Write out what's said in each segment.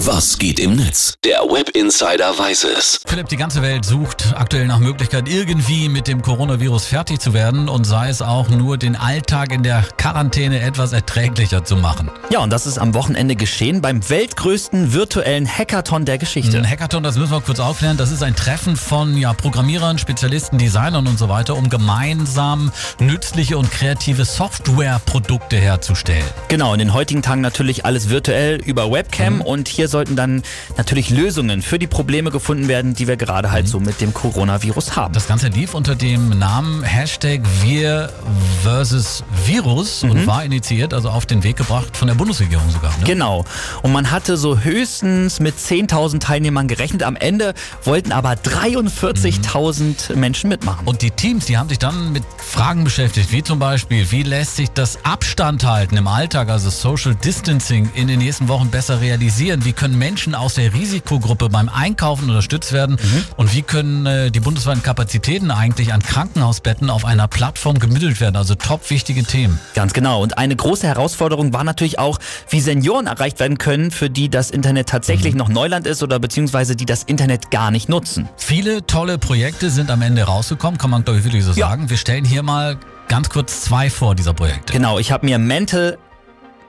Was geht im Netz? Der Web Insider weiß es. Philipp, die ganze Welt sucht aktuell nach Möglichkeit, irgendwie mit dem Coronavirus fertig zu werden und sei es auch nur den Alltag in der Quarantäne etwas erträglicher zu machen. Ja, und das ist am Wochenende geschehen beim weltgrößten virtuellen Hackathon der Geschichte. Ein Hackathon, das müssen wir kurz aufklären, das ist ein Treffen von ja, Programmierern, Spezialisten, Designern und so weiter, um gemeinsam nützliche und kreative Softwareprodukte herzustellen. Genau, in den heutigen Tagen natürlich alles virtuell über Webcam mhm. und hier sollten dann natürlich Lösungen für die Probleme gefunden werden, die wir gerade halt mhm. so mit dem Coronavirus haben. Das Ganze lief unter dem Namen Hashtag Wir versus Virus mhm. und war initiiert, also auf den Weg gebracht von der Bundesregierung sogar. Ne? Genau. Und man hatte so höchstens mit 10.000 Teilnehmern gerechnet. Am Ende wollten aber 43.000 mhm. Menschen mitmachen. Und die Teams, die haben sich dann mit Fragen beschäftigt, wie zum Beispiel, wie lässt sich das Abstand halten im Alltag, also Social Distancing, in den nächsten Wochen besser realisieren? Wie können Menschen aus der Risikogruppe beim Einkaufen unterstützt werden? Mhm. Und wie können äh, die bundesweiten Kapazitäten eigentlich an Krankenhausbetten auf einer Plattform gemittelt werden? Also top wichtige Themen. Ganz genau. Und eine große Herausforderung war natürlich auch, wie Senioren erreicht werden können, für die das Internet tatsächlich mhm. noch Neuland ist oder beziehungsweise die das Internet gar nicht nutzen. Viele tolle Projekte sind am Ende rausgekommen, kann man glaube ich wirklich so ja. sagen. Wir stellen hier mal ganz kurz zwei vor dieser Projekte. Genau, ich habe mir Mental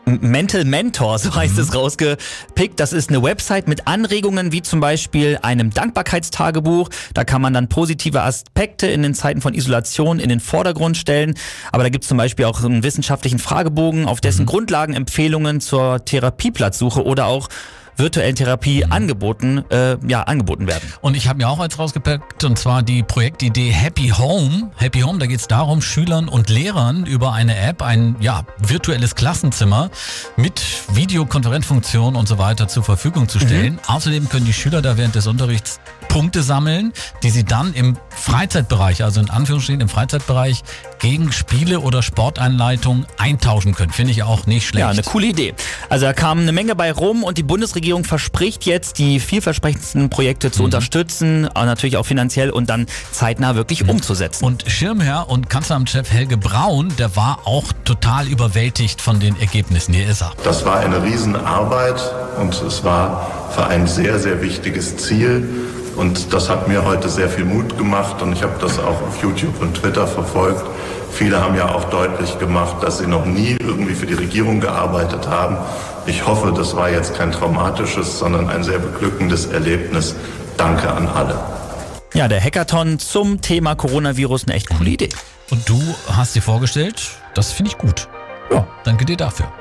Mental Mentor, so heißt mhm. es, rausgepickt. Das ist eine Website mit Anregungen wie zum Beispiel einem Dankbarkeitstagebuch. Da kann man dann positive Aspekte in den Zeiten von Isolation in den Vordergrund stellen. Aber da gibt es zum Beispiel auch einen wissenschaftlichen Fragebogen, auf dessen mhm. Grundlagen Empfehlungen zur Therapieplatzsuche oder auch virtuellen Therapie mhm. angeboten, äh, ja, angeboten werden. Und ich habe mir auch eins rausgepackt, und zwar die Projektidee Happy Home. Happy Home, da geht es darum, Schülern und Lehrern über eine App ein ja, virtuelles Klassenzimmer mit Videokonferenzfunktion und so weiter zur Verfügung zu stellen. Mhm. Außerdem können die Schüler da während des Unterrichts Punkte sammeln, die sie dann im Freizeitbereich, also in Anführungsstrichen im Freizeitbereich, gegen Spiele oder Sporteinleitungen eintauschen können. Finde ich auch nicht schlecht. Ja, eine coole Idee. Also da kam eine Menge bei rum und die Bundesregierung verspricht jetzt, die vielversprechendsten Projekte zu mhm. unterstützen, aber natürlich auch finanziell und dann zeitnah wirklich mhm. umzusetzen. Und Schirmherr und Kanzleramtschef Helge Braun, der war auch total überwältigt von den Ergebnissen. Hier ist er. Das war eine Riesenarbeit und es war für ein sehr, sehr wichtiges Ziel. Und das hat mir heute sehr viel Mut gemacht und ich habe das auch auf YouTube und Twitter verfolgt. Viele haben ja auch deutlich gemacht, dass sie noch nie irgendwie für die Regierung gearbeitet haben. Ich hoffe, das war jetzt kein traumatisches, sondern ein sehr beglückendes Erlebnis. Danke an alle. Ja, der Hackathon zum Thema Coronavirus eine echt coole Idee. Und du hast dir vorgestellt, das finde ich gut. Ja, danke dir dafür.